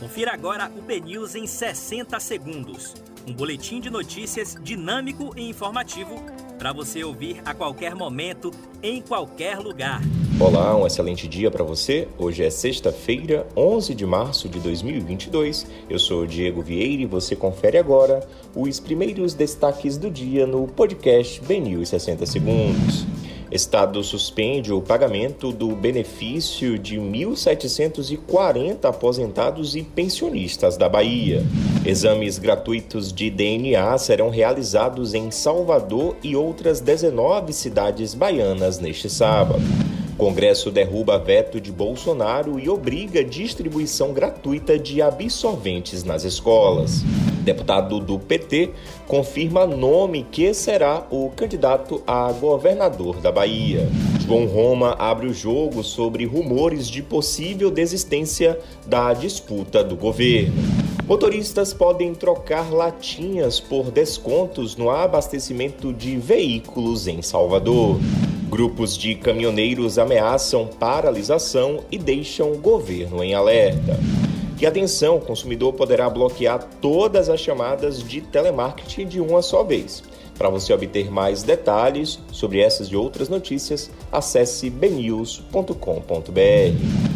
Confira agora o BNews em 60 segundos. Um boletim de notícias dinâmico e informativo para você ouvir a qualquer momento, em qualquer lugar. Olá, um excelente dia para você. Hoje é sexta-feira, 11 de março de 2022. Eu sou Diego Vieira e você confere agora os primeiros destaques do dia no podcast BNews 60 segundos. Estado suspende o pagamento do benefício de 1.740 aposentados e pensionistas da Bahia. Exames gratuitos de DNA serão realizados em Salvador e outras 19 cidades baianas neste sábado. Congresso derruba veto de Bolsonaro e obriga distribuição gratuita de absorventes nas escolas. Deputado do PT confirma nome que será o candidato a governador da Bahia. João Roma abre o jogo sobre rumores de possível desistência da disputa do governo. Motoristas podem trocar latinhas por descontos no abastecimento de veículos em Salvador. Grupos de caminhoneiros ameaçam paralisação e deixam o governo em alerta. E atenção, o consumidor poderá bloquear todas as chamadas de telemarketing de uma só vez. Para você obter mais detalhes sobre essas e outras notícias, acesse bnews.com.br.